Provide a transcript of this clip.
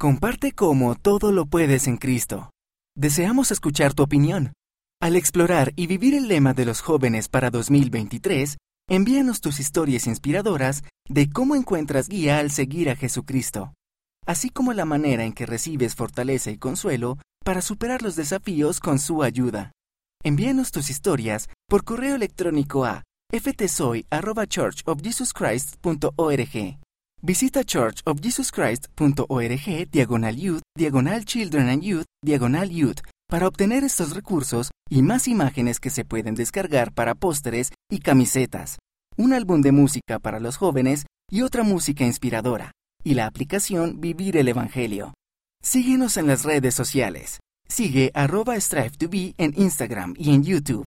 Comparte cómo todo lo puedes en Cristo. Deseamos escuchar tu opinión. Al explorar y vivir el lema de los jóvenes para 2023, envíanos tus historias inspiradoras de cómo encuentras guía al seguir a Jesucristo, así como la manera en que recibes fortaleza y consuelo para superar los desafíos con su ayuda. Envíanos tus historias por correo electrónico a ftsoy.churchofjesuschrist.org. Visita churchofjesuschrist.org diagonal youth, diagonal children and youth, diagonal youth para obtener estos recursos y más imágenes que se pueden descargar para pósteres y camisetas, un álbum de música para los jóvenes y otra música inspiradora, y la aplicación Vivir el Evangelio. Síguenos en las redes sociales. Sigue arroba strive to be en Instagram y en YouTube.